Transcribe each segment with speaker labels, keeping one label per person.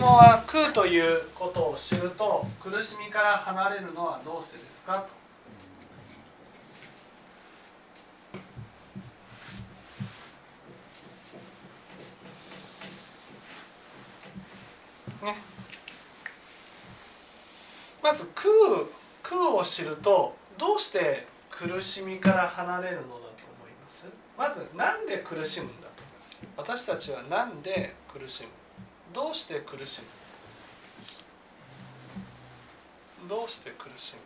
Speaker 1: 質問は「空」ということを知ると苦しみから離れるのはどうしてですかと。ね、まず空空を知るとどうして苦しみから離れるのだと思います？まず何で苦しむんだと思います？私たちは何で苦しむどうして苦しむ？どうして苦しむ？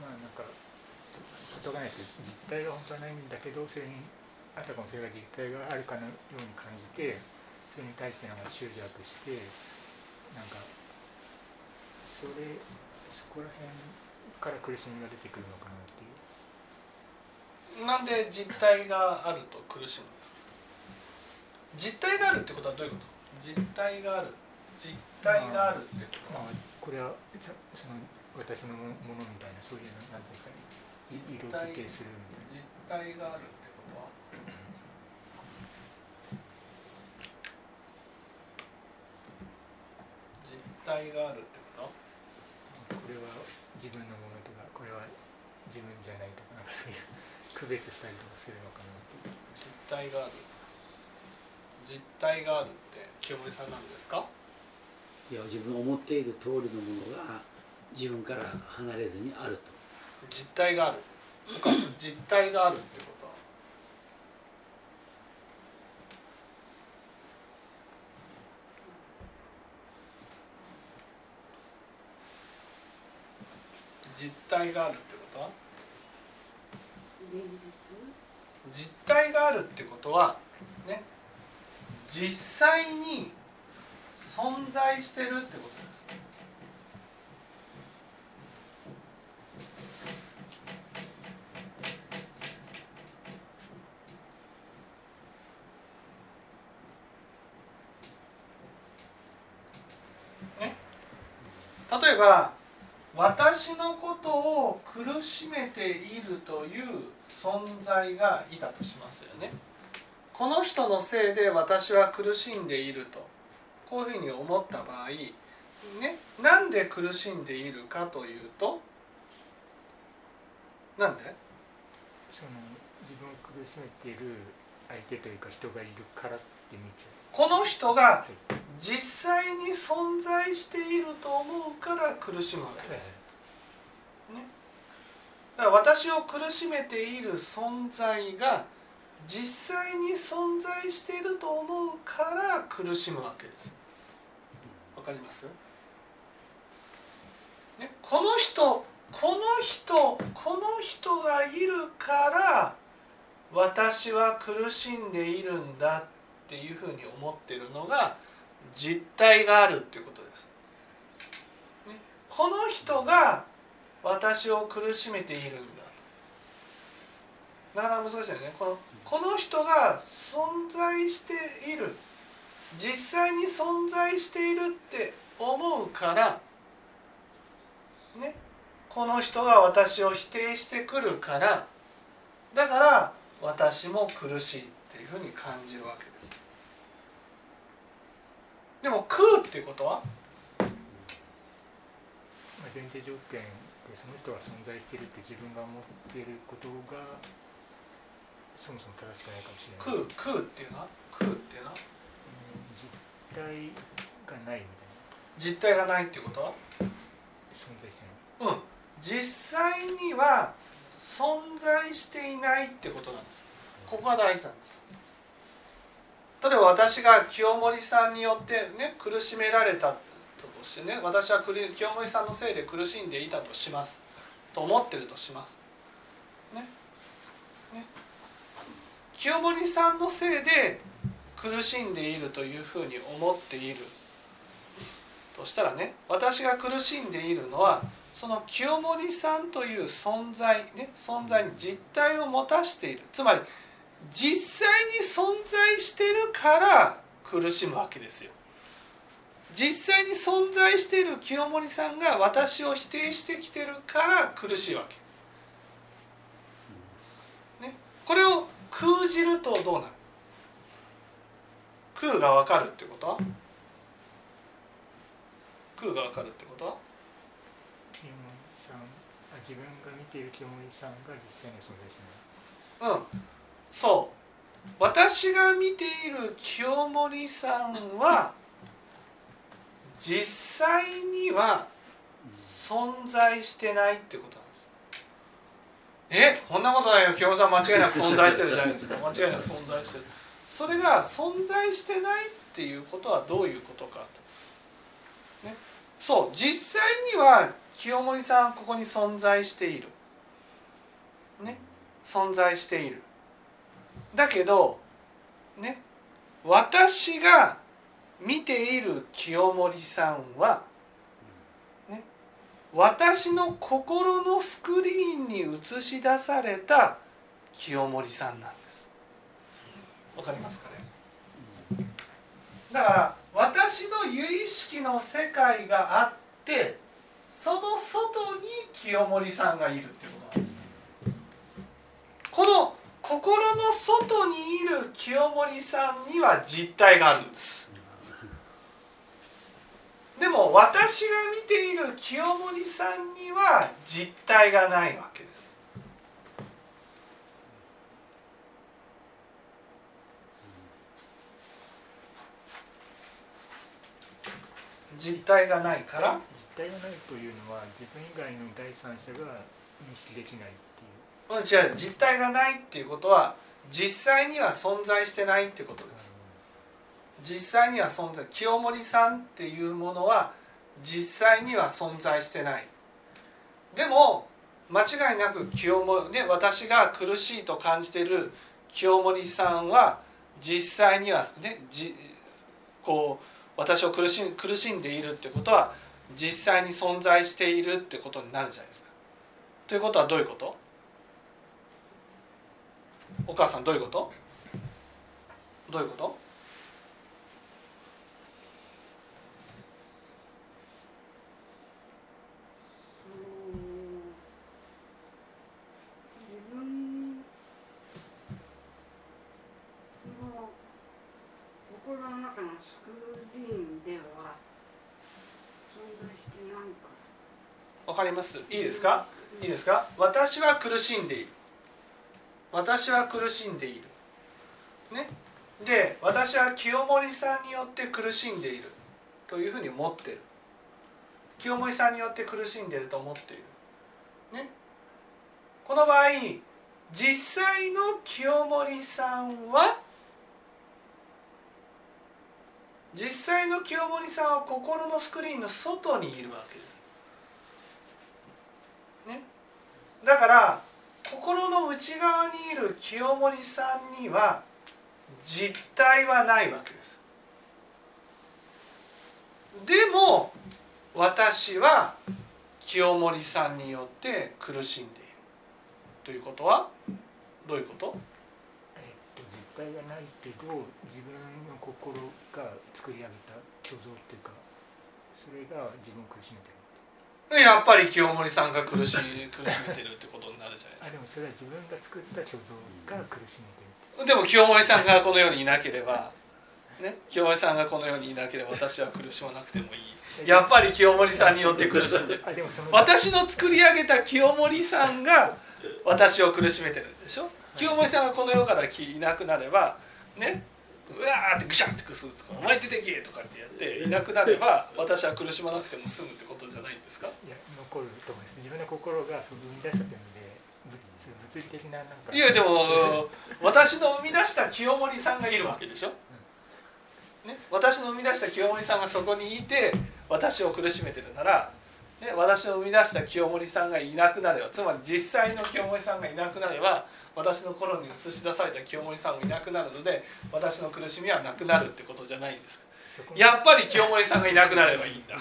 Speaker 2: まあなんかしょうがないですけど実態が本当はないんだけどそれにあたかもそれが実態があるかのように感じてそれに対してなんか執着してなんかそれそこら辺から苦しみが出てくるのかなって
Speaker 1: なんで実態があると苦しむんですか？実態があるってことはどういうこと？実態がある。実態があるってことは、
Speaker 2: まあ、これはそその私のものみたいなそういうなんていうんですか色付けするみたいな。
Speaker 1: 実態があるってことは？実態があるってこと？
Speaker 2: これは自分のものとかこれは自分じゃないとかなんかそういう区別したりとかするのかな。
Speaker 1: 実態がある実態があるって清盛さんなんですか？
Speaker 3: いや自分が思っている通りのものが自分から離れずにあると。
Speaker 1: 実態がある。他実態があるってこと？は実態があるってこと？は実態があるってことはね実際に存在してるってことです。ね？例えば私のことを苦しめているという存在がいたとしますよね。この人のせいで私は苦しんでいると。こういうふうに思った場合ねなんで苦しんでいるかというとなんで？
Speaker 2: その自分を苦しめている相手というか人がいるからって見ちゃ
Speaker 1: この人が実際に存在していると思うから苦しむわけです。ね、だから私を苦しめている存在が実際に存在していると思うから苦しむわけです。わかります、ね、この人この人この人がいるから私は苦しんでいるんだっていうふうに思ってるのが実体があるっていうことです。ね、この人が私を苦しめているんだ。なかなか難しいよね。このこの人が存在している。実際に存在しているって思うからね。この人が私を否定してくるからだから私も苦しいっていうふうに感じるわけ。ですでも空っていうことは？
Speaker 2: まあ、前提条件でその人が存在しているって自分が思っていることがそもそも正しくないかもしれない。
Speaker 1: 空空っていうのは？空っていうの？は
Speaker 2: うん実体がないみたい
Speaker 1: 実体がないっていうこと？は
Speaker 2: な存在してない。
Speaker 1: うん。実際には存在していないってことなんです。ここが大事なんです例えば私が清盛さんによってね苦しめられたとしてね私は清盛さんのせいで苦しんでいたとします。と思ってるとします。ね。ね。清盛さんのせいで苦しんでいるというふうに思っているとしたらね私が苦しんでいるのはその清盛さんという存在ね存在に実体を持たしている。つまり実際に存在しているから苦しむわけですよ。実際に存在している清盛さんが私を否定してきてるから苦しいわけ。これを空じるとどうなる？空が分かるってこと？は空が分かるってこと？は
Speaker 2: 清盛さん。あ自分が見ている清盛さんが実際に存在しない
Speaker 1: うんそう。私が見ている清盛さんは実際には存在してないってことなんです。え？こんなことないよ。清盛さん間違いなく存在してるじゃないですか。間違いなく存在してる。それが存在してないっていうことはどういうことかと、ね、そう。実際には清盛さんここに存在している。ね。存在しているだけどね私が見ている清盛さんは、ね、私の心のスクリーンに映し出された清盛さんなんです。わかりますかね？だから私の由意識の世界があってその外に清盛さんがいるっていうことなんです。この心の外にいる清盛さんには実体があるんです。でも私が見ている清盛さんには実体がないわけです。実体がないから？
Speaker 2: 実体がないというのは自分以外の第三者が認識できない。
Speaker 1: 違う実体がないっていうことは実際には存在してないってことです実際には存在清盛さん。っていうものは実際には存在してないでも間違いなく清盛、ね、私が苦しいと感じてる清盛さん。は実際にはねじこう私を苦し苦しん。でいるってことは実際に存在しているってことになるじゃないですか。ということはどういうことお母さんどういうこと？どういうこと？わかります。いいですか？いいですか？私は苦しんでいる私は苦しんでいる。ね。で私は清盛さんによって苦しんでいるというふうに思ってる。清盛さんによって苦しんでると思っている。ね。この場合実際の清盛さんは実際の清盛さんは心のスクリーンの外にいるわけです。ね、だから心の内側にいる清盛さんには実体はないわけです。でも私は清盛さんによって苦しんでいる。ということはどういうこと？
Speaker 2: 実体がないけど自分の心が作り上げた虚像っていうかそれが自分を苦しめてる。
Speaker 1: やっぱり清盛さんが苦し苦しめてるってことになるじゃないですか。
Speaker 2: あでもそれは自分が作った虚像が苦しめてる
Speaker 1: でも清盛さんがこの世にいなければ、ね、清盛さんがこの世にいなければ私は苦しまなくてもいい。やっぱり清盛さんによって苦しんでる。
Speaker 2: あでもその
Speaker 1: 私の作り上げた清盛さんが私を苦しめてるんでしょ？清盛さんがこの世からいなくなればねうわーってぐしゃってくすとか「お前出てけ!」とかってやっていなくなれば私は苦しまなくても済むってことじゃないんですか？
Speaker 2: いや残ると思います。自分の心がその生み出したというので物理的ななんか。
Speaker 1: いやでも私の生み出した清盛さんがいるわけでしょ、ね、私の生み出した清盛さんがそこにいて私を苦しめてるなら、ね、私の生み出した清盛さんがいなくなればつまり実際の清盛さんがいなくなれば私の頃に映し出された清盛さんもいなくなるので私の苦しみはなくなるってことじゃないんですやっぱり清盛さんがいなくなればいいんだ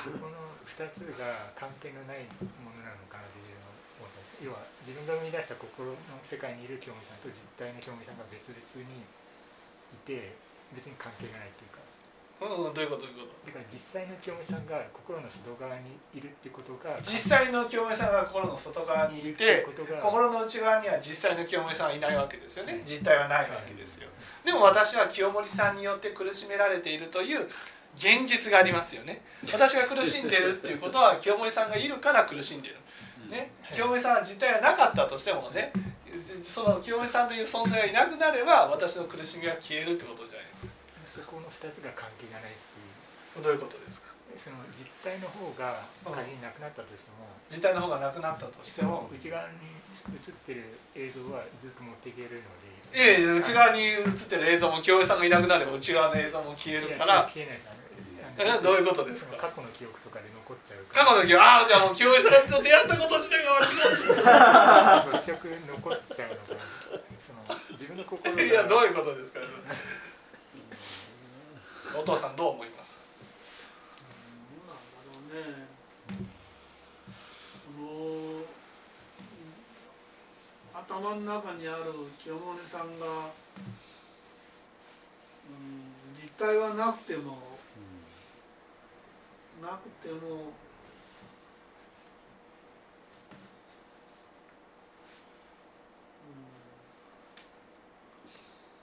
Speaker 2: 2つが関係のないものなのかなって自分は思ったんです。要は自分が生み出した心の世界にいる清盛さんと実体の清盛さんが別々にいて別に関係がないっていうか。
Speaker 1: うんうんどういうことどういうこ
Speaker 2: だから実際の清美さんが心の外側にいるってことが
Speaker 1: と実際の清めさんが心の外側にいて心の内側には実際の清盛さんはいないわけですよね。実体はないわけですよ。でも私は清盛さんによって苦しめられているという現実がありますよね。私が苦しんでるっていうことは清盛さんがいるから苦しんでる。ね。清盛さんは実体がなかったとしてもねその清盛さんという存在がいなくなれば私の苦しみが消えるってことじゃないですか。
Speaker 2: そこの2つが関係がないっていう。
Speaker 1: どういうことですか？
Speaker 2: その実体の方が仮になくなったとしても、
Speaker 1: 実体の方がなくなったとしても。
Speaker 2: 内側に映ってる映像はずっと持っていけるので。
Speaker 1: ええ内側に映ってる映像も清盛さんがいなくなれば内側の映像も消えるから。
Speaker 2: 消えないです
Speaker 1: どういうことですか？
Speaker 2: 過去の記憶とかで残っちゃうから。
Speaker 1: 過去の記憶？ああじゃあもう清盛さんと出会ったこと自体が間違
Speaker 2: 結局残っちゃうのがその自分の心
Speaker 1: いやどういうことですか？お父さんどう思います？
Speaker 4: どうなんだろうね頭の中にある清盛さんが、うん、実体はなくてもなくても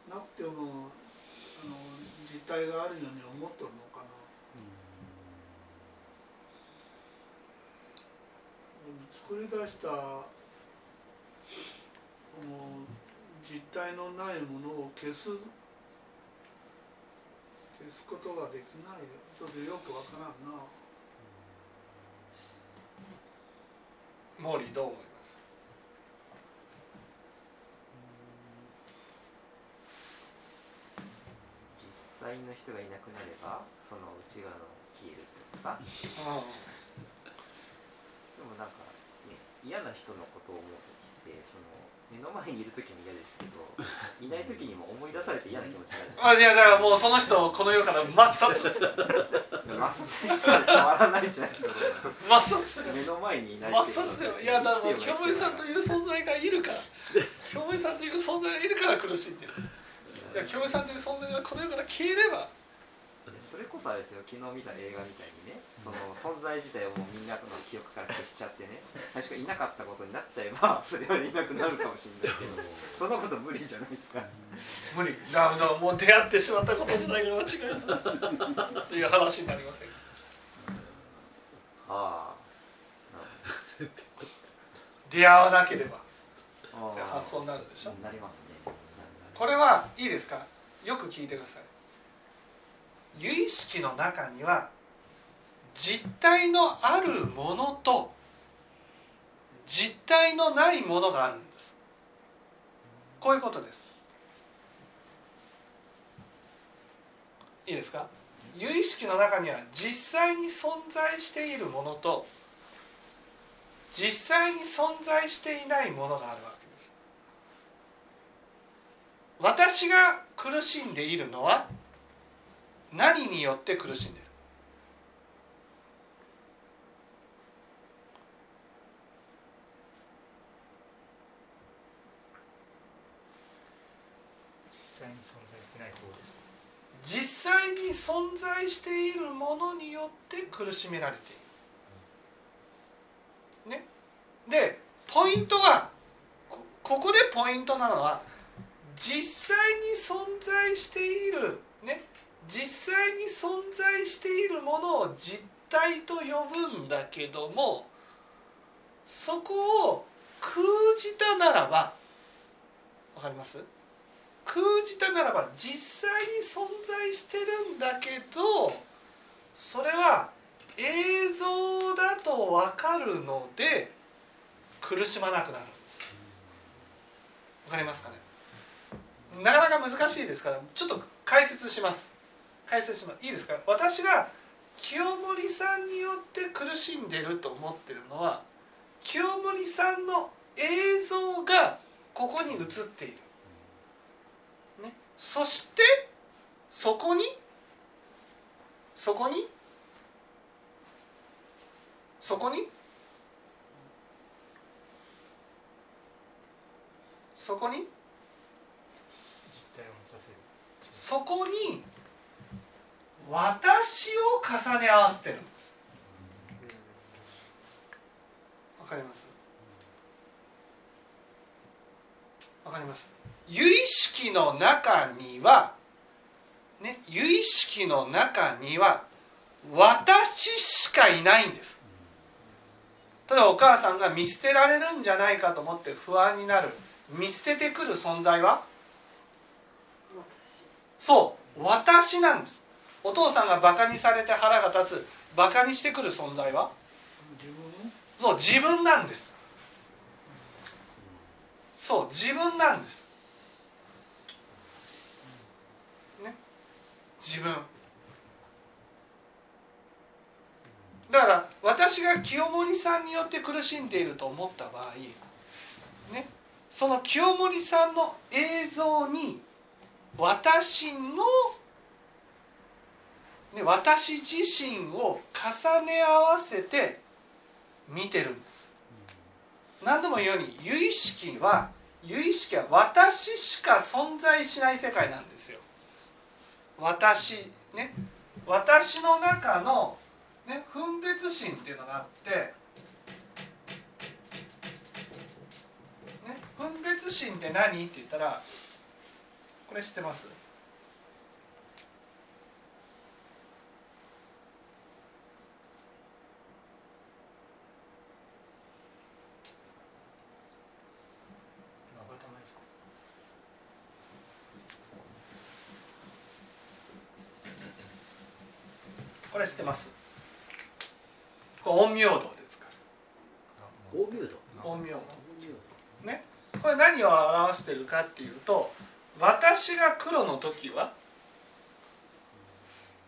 Speaker 4: なくてもあの実体があるように思っとるのかな。作り出したこの実体のないものを消す消すことができない。よちょっとよくわからんな。
Speaker 1: モーリーどう思います？
Speaker 5: 実際の人がいなくなればその内側の消えるってことですか？でもなんか、ね、嫌な人のことを思う時ってその目の前にいる時も嫌ですけど いない時にも思い出されて嫌な気持ちになる。
Speaker 1: あいやだからもうその人をこの世から抹殺する。
Speaker 5: 抹殺しては変わらないじゃないですか。
Speaker 1: 抹殺する。
Speaker 5: 目の前にいない
Speaker 1: 抹殺する。いやだからもうさんという存在がいるから。清盛さんという存在がいるから苦しいや清盛さんという存在がこの世から消えれば
Speaker 5: それこそあれですよ昨日見た映画みたいにねその存在自体をもうみんなの記憶から消しちゃってね 最初からいなかったことになっちゃえば それはいなくなるかもしれないけどそん。なこと無理じゃないですか。
Speaker 1: 無理。だからもう出会ってしまったこと自体が間違いだっていう話になりません
Speaker 5: あ。
Speaker 1: 出会わなければ。発想になるでしょ？
Speaker 5: なりますね。
Speaker 1: これはいいですか？よく聞いてください有意識の中には実体のあるものと実体のないものがあるんです。こういうことです。いいですか？有意識の中には実際に存在しているものと実際に存在していないものがあるわけです。私が苦しんでいるのは何によって苦しんでいる？
Speaker 2: 実際に存在してない方です。
Speaker 1: 実際に存在しているものによって苦しめられている。ね、でポイントはこここでポイントなのは実際に存在している、ね、実際に存在しているものを実体と呼ぶんだけどもそこを空じたならばわかります？空じたならば実際に存在してるんだけどそれは映像だと分かるので苦しまなくなるんです。わかりますかね？なかなか難しいですからちょっと解説します。解説します。いいですか？私が清盛さんによって苦しんでると思ってるのは清盛さんの映像がここに映っている。ね、そしてそこにそこにそこにそこに
Speaker 2: 実体を持たせる。
Speaker 1: そこに私を重ね合わせてるんです。わかります？わかります？有意識の中にはね有意識の中には私しかいないんです。ただお母さんが見捨てられるんじゃないかと思って不安になる。見捨ててくる存在は？そう。私なんです。お父さんがバカにされて腹が立つバカにしてくる存在は？
Speaker 4: 自分
Speaker 1: そう自分なんです。そう自分なんです。ね？自分。だから私が清盛さんによって苦しんでいると思った場合ね？その清盛さんの映像に私の、ね、私自身を重ね合わせて見てるんです。何度も言うように有意識は有意識は私しか存在しない世界なんですよ。私ね私の中の、ね、分別心っていうのがあって、ね、分別心って何？って言ったらこれ知ってます？これ知ってます？これ陰陽道で使
Speaker 3: 大明度
Speaker 1: う陰陽道。ね？これ何を表してるかっていうと私が黒の時は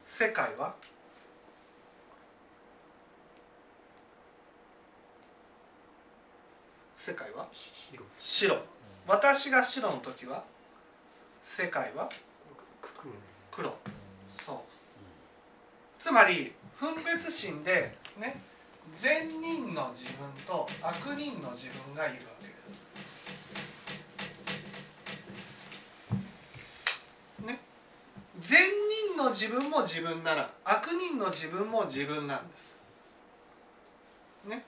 Speaker 1: 世界は世界は
Speaker 2: 白。
Speaker 1: 白私が白の時は世界は黒つまり分別心でね善人の自分と悪人の自分がいるわけです。ね。善人の自分も自分なら悪人の自分も自分なんです。ね。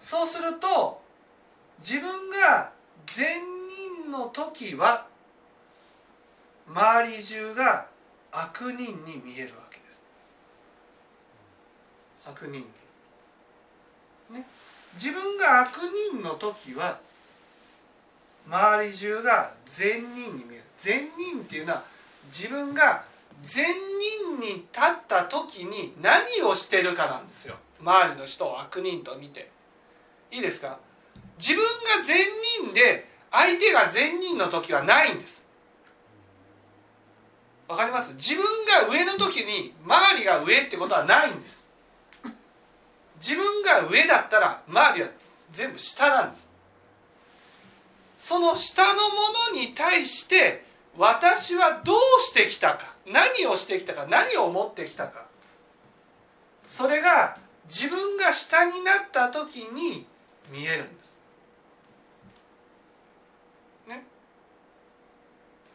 Speaker 1: そうすると自分が善人の時は周り中が悪人に見えるわけです。悪人にね。自分が悪人の時は周り中が善人に見える。善人っていうのは自分が善人に立った時に何をしてるかなんですよ。周りの人を悪人と見て。いいですか？自分が善人で相手が善人の時はないんです。わかります？自分が上の時に周りが上ってことはないんです。自分が上だったら周りは全部下なんです。その下のものに対して私はどうしてきたか何をしてきたか何を思ってきたか。それが自分が下になった時に見えるんです。ね。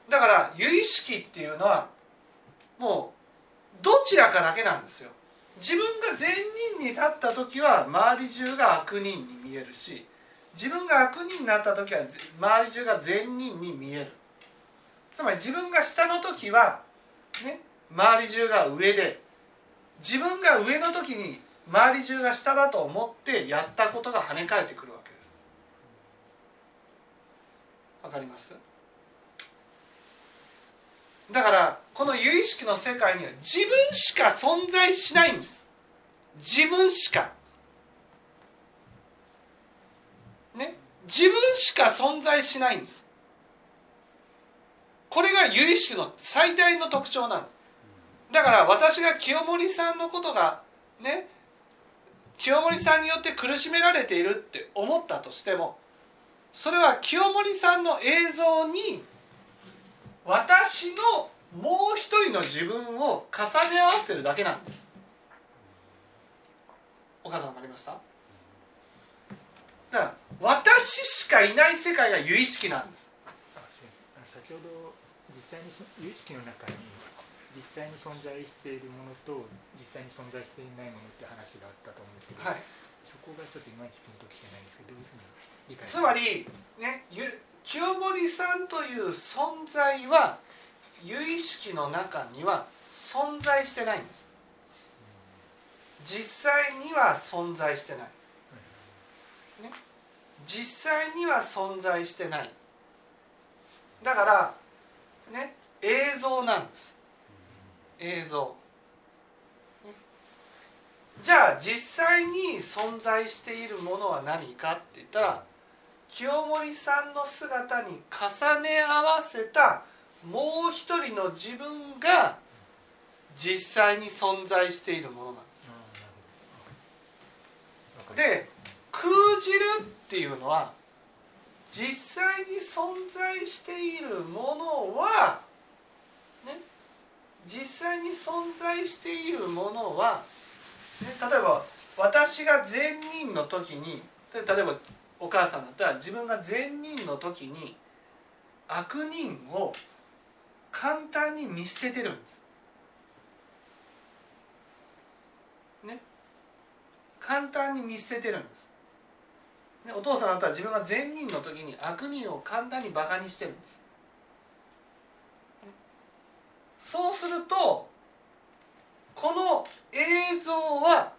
Speaker 1: だから由意識っていうのはもうどちらかだけなんですよ。自分が善人に立った時は周り中が悪人に見えるし自分が悪人になった時は周り中が善人に見える。つまり自分が下の時はね周り中が上で自分が上の時に周り中が下だと思ってやったことが跳ね返ってくるわけです。わかります？だからこの有意識の世界には自分しか存在しないんです。自分しか。ね？自分しか存在しないんです。これが有意識の最大の特徴なんです。だから私が清盛さんのことがね清盛さんによって苦しめられているって思ったとしてもそれは清盛さんの映像に私のもう一人の自分を重ね合わせてるだけなんです。お母さん分かりました？だから私しかいない世界が有意識なんです。
Speaker 2: 先ほど実際にその有意識の中に実際に存在しているものと実際に存在していないものって話があったと思うんですけど、
Speaker 1: はい。
Speaker 2: そこがちょっといまいちピンときてないんですけどどういうふうに理解
Speaker 1: つまりねゆ清盛さんという存在は由意識の中には存在してないんです。実際には存在してない、ね、実際には存在してない。だからね映像なんです。映像。ね。じゃあ実際に存在しているものは何かって言ったら清盛さんの姿に重ね合わせたもう一人の自分が実際に存在しているものなんです。で空じるっていうのは実際に存在しているものはね実際に存在しているものは、ね、例えば私が善人の時にで例えばお母さんだったら自分が善人の時に悪人を簡単に見捨ててるんです。ね簡単に見捨ててるんです。ね、お父さんだったら自分が善人の時に悪人を簡単にバカにしてるんです。ねそうするとこの映像は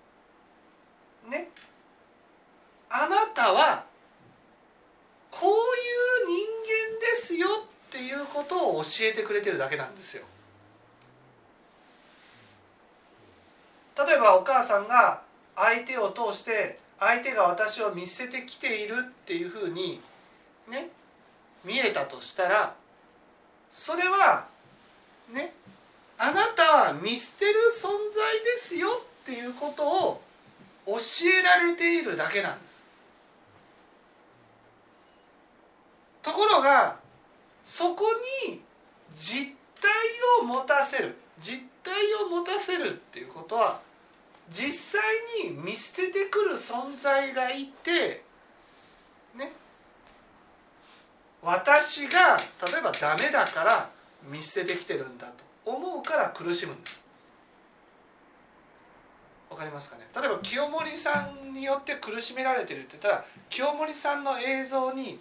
Speaker 1: ねあなたはこういう人間ですよっていうことを教えてくれてるだけなんですよ。例えばお母さんが相手を通して相手が私を見捨ててきているっていうふうにね見えたとしたらそれはねあなたは見捨てる存在ですよっていうことを教えられているだけなんです。ところがそこに実体を持たせる。実体を持たせるっていうことは実際に見捨ててくる存在がいてね。私が例えばダメだから見捨ててきてるんだと思うから苦しむんです。わかりますかね？例えば清盛さんによって苦しめられてるって言ったら清盛さんの映像に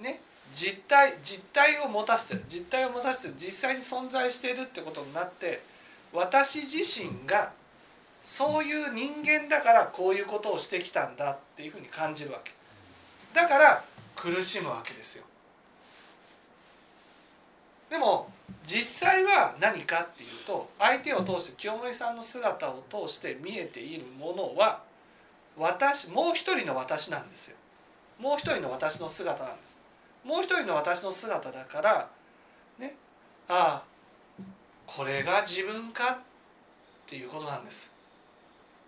Speaker 1: ね。実体実体を持たせてる実体を持たせて実際に存在しているってことになって私自身がそういう人間だからこういうことをしてきたんだっていうふうに感じるわけ。だから苦しむわけですよ。でも実際は何かっていうと相手を通して清盛さんの姿を通して見えているものは私もう一人の私なんですよ。もう一人の私の姿なんです。もう一人の私の姿だからねああこれが自分かっていうことなんです。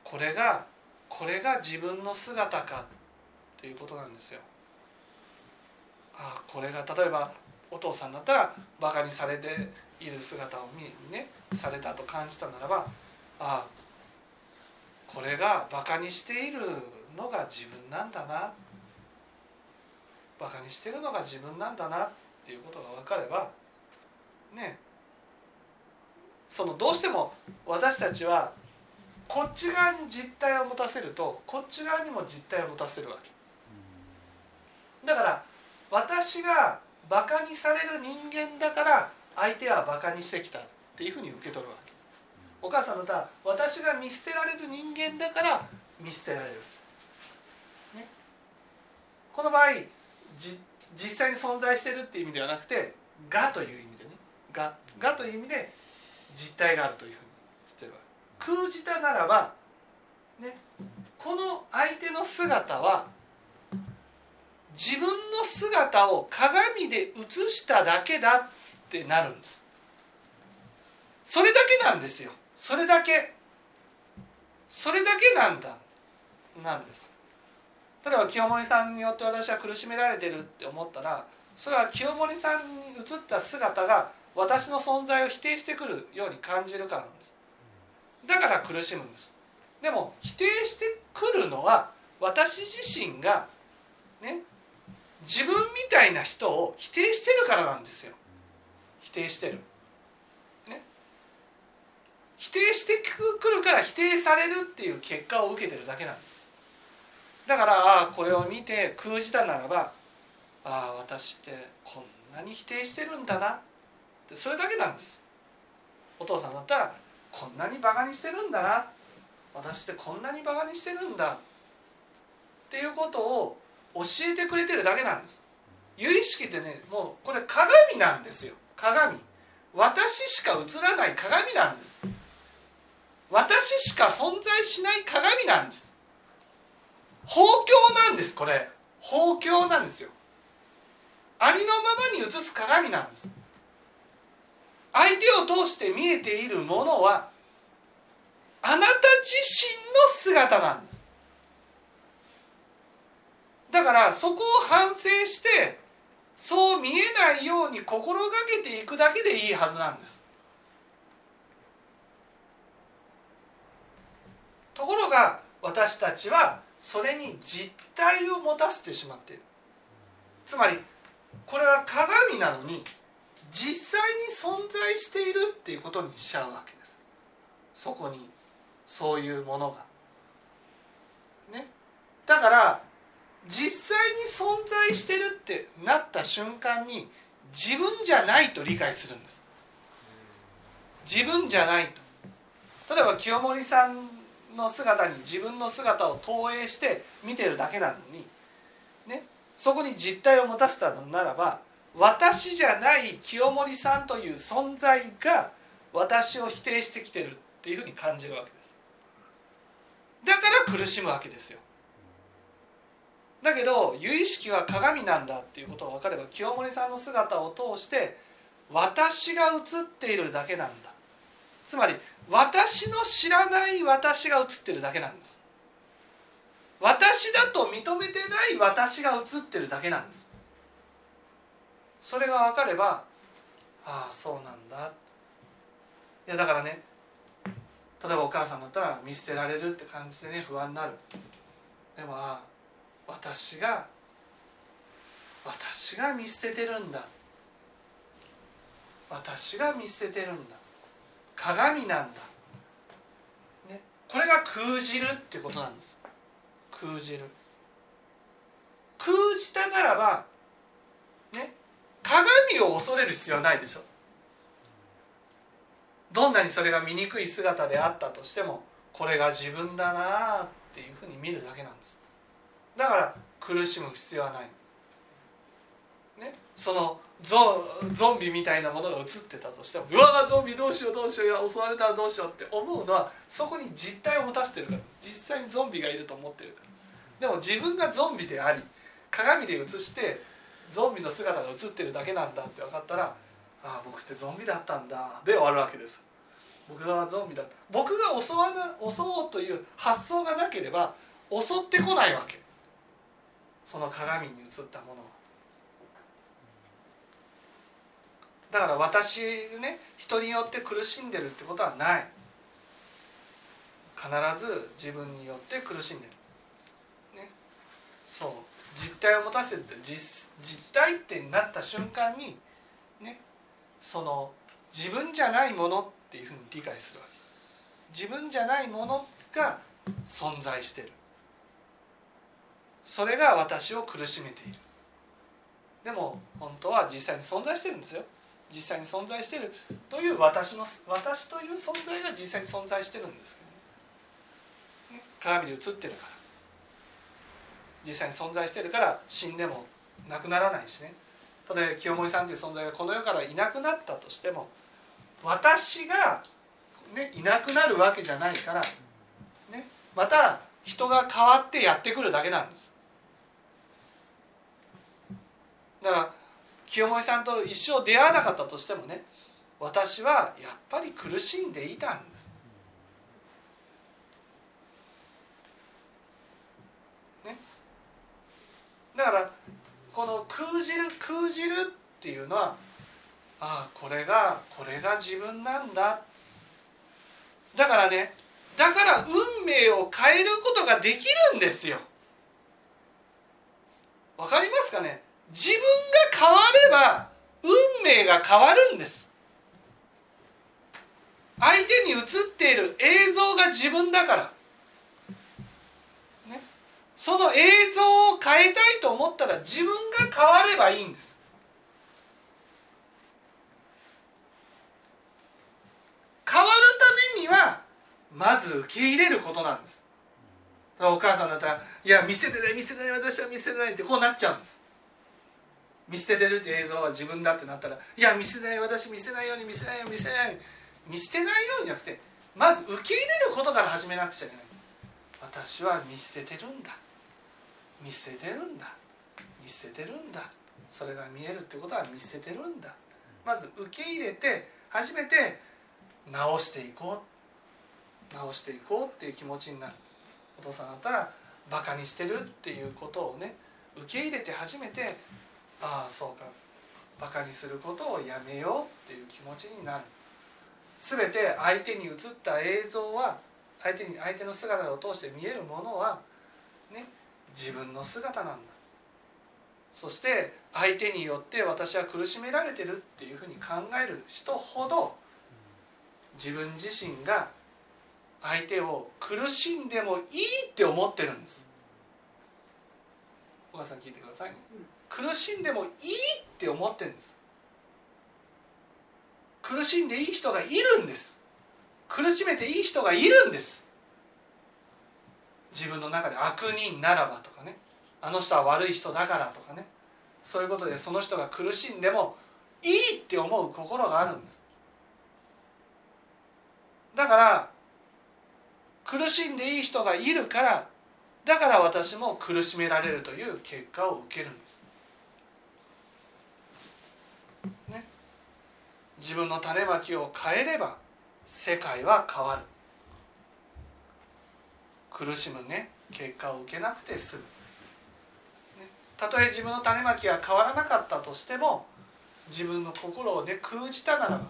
Speaker 1: これがこれが自分の姿かっていうことなんですよ。ああこれが例えばお父さんだったらバカにされている姿を見ねされたと感じたならばああこれがバカにしているのが自分なんだなバカにしてるのが自分なんだなっていうことが分かればねそのどうしても私たちはこっち側に実体を持たせるとこっち側にも実体を持たせるわけ。だから私がバカにされる人間だから相手はバカにしてきたっていうふうに受け取るわけ。お母さんだったら私が見捨てられる人間だから見捨てられる、ね、この場合実際に存在してるっていう意味ではなくて「が」という意味でね「が」がという意味で実体があるというふうにしてるわけ。空じたならばねこの相手の姿は自分の姿を鏡で映しただけだってなるんです。それだけなんですよ。それだけ。それだけなんだ。なんです。例えば清盛さんによって私は苦しめられてるって思ったらそれは清盛さんに映った姿が私の存在を否定してくるように感じるからなんです。だから苦しむんです。でも否定してくるのは私自身がね自分みたいな人を否定してるからなんですよ。否定してる、ね、定してくるから否定されるっていう結果を受けてるだけなんです。だからあこれを見て空じたならばああ私ってこんなに否定してるんだな。ってそれだけなんです。お父さんだったらこんなにバカにしてるんだな。私ってこんなにバカにしてるんだ。っていうことを教えてくれてるだけなんです。由意識ってねもうこれ鏡なんですよ。鏡。私しか映らない鏡なんです。私しか存在しない鏡なんです。法鏡なんですこれ。法鏡なんですよ。ありのままに映す鏡なんです。相手を通して見えているものはあなた自身の姿なんです。だからそこを反省してそう見えないように心がけていくだけでいいはずなんです。ところが私たちはそれに実体を持たせてしまっている。つまりこれは鏡なのに実際に存在しているっていうことにしちゃうわけです。そこにそういうものが。ね。だから実際に存在してるってなった瞬間に自分じゃないと理解するんです。自分じゃないと。例えば清盛さんの姿に自分の姿を投影して見てるだけなのにねそこに実体を持たせたのならば私じゃない清盛さんという存在が私を否定してきてるっていうふうに感じるわけです。だから苦しむわけですよ。だけど由意識は鏡なんだっていうことが分かれば清盛さんの姿を通して私が映っているだけなんだ。つまり私の知らない私が映ってるだけなんです。私だと認めてない私が映ってるだけなんです。それが分かればああそうなんだ。いやだからね例えばお母さんだったら見捨てられるって感じでね不安になる。でもああ私が私が見捨ててるんだ。私が見捨ててるんだ。鏡なんだ、ね、これが空じるってことなんです。空じる空じたならばね。鏡を恐れる必要はないでしょ。どんなにそれが醜い姿であったとしてもこれが自分だなっていうふうに見るだけなんです。だから苦しむ必要はない、ね、そのゾゾンビみたいなものが映ってたとしてもうわゾンビどうしようどうしよう襲われたらどうしようって思うのはそこに実体を持たせてるから。実際にゾンビがいると思ってるから。でも自分がゾンビであり鏡で映してゾンビの姿が映ってるだけなんだって分かったらああ僕ってゾンビだったんだで終わるわけです。僕がゾンビだった。僕が襲わな襲おうという発想がなければ襲ってこないわけ。その鏡に映ったものはだから私ね人によって苦しんでるってことはない。必ず自分によって苦しんでる。ね。そう。実体を持たせるって実実体ってなった瞬間にね。その自分じゃないものっていうふうに理解するわけ。自分じゃないものが存在してる。それが私を苦しめている。でも本当は実際に存在してるんですよ。実際に存在しているという私の私という存在が実際に存在してるんですけどね、鏡で映ってるから。実際に存在してるから死んでもなくならないしね。例えば清盛さんという存在がこの世からいなくなったとしても私が、ね、いなくなるわけじゃないから、ね、また人が変わってやってくるだけなんです。だから清盛さんと一生出会わなかったとしてもね私はやっぱり苦しんでいたんです。ね、だからこの空じる空じるっていうのはああこれがこれが自分なんだ。だからねだから運命を変えることができるんですよ。わかりますかね？自分が変われば運命が変わるんです。相手に映っている映像が自分だから、ね、その映像を変えたいと思ったら自分が変わればいいんです。変わるためにはまず受け入れることなんです。お母さんだったら「いや見せてない見せてない私は見せてない」ってこうなっちゃうんです。見捨ててるって映像は自分だってなったら「いや見せない私見せないように見せないように見せないように」見捨てないようにじゃなくてまず受け入れることから始めなくちゃいけない。私は見捨ててるんだ。見捨ててるんだ。見捨ててるんだ。それが見えるってことは見捨ててるんだ。まず受け入れて初めて直していこう。直していこうっていう気持ちになる。お父さんだったらバカにしてるっていうことをね受け入れて初めてああそうか。バカにすることをやめようっていう気持ちになる。全て相手に映った映像は相手に相手の姿を通して見えるものはね自分の姿なんだ。そして相手によって私は苦しめられてるっていうふうに考える人ほど自分自身が相手を苦しんでもいいって思ってるんです。お母さん聞いてくださいね。苦しんでもいいって思ってるんです。苦しんでいい人がいるんです。苦しめていい人がいるんです。自分の中で悪人ならばとかね。あの人は悪い人だからとかね。そういうことでその人が苦しんでもいいって思う心があるんです。だから苦しんでいい人がいるからだから私も苦しめられるという結果を受けるんです、自分の種まきを変えれば世界は変わる。苦しむね結果を受けなくて済む、ね、たとえ自分の種まきが変わらなかったとしても自分の心をね封じたならば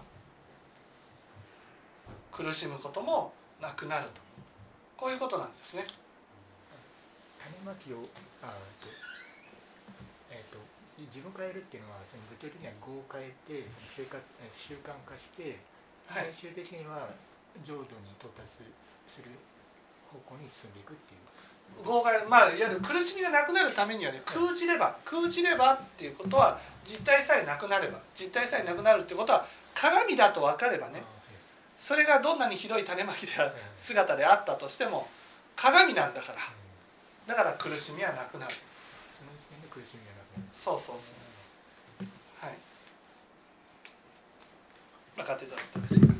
Speaker 1: 苦しむこともなくなると。こういうことなんですね。
Speaker 2: 種まきをあ,、自分を変えるっていうのはその具体的には語を変えて生活習慣化して、はい、最終的には浄土に到達する方向に進んでいくっていう。
Speaker 1: 豪快まあいわゆる苦しみがなくなるためにはね空じれば空じればっていうことは実体さえなくなれば実体さえなくなるってことは鏡だと分かればねそれがどんなにひどい種まきで姿であったとしても鏡なんだから。だから苦しみはなくなる。
Speaker 2: その時点で苦しみはなくなる
Speaker 1: そうそうそう。はい。分かっていただいたでしい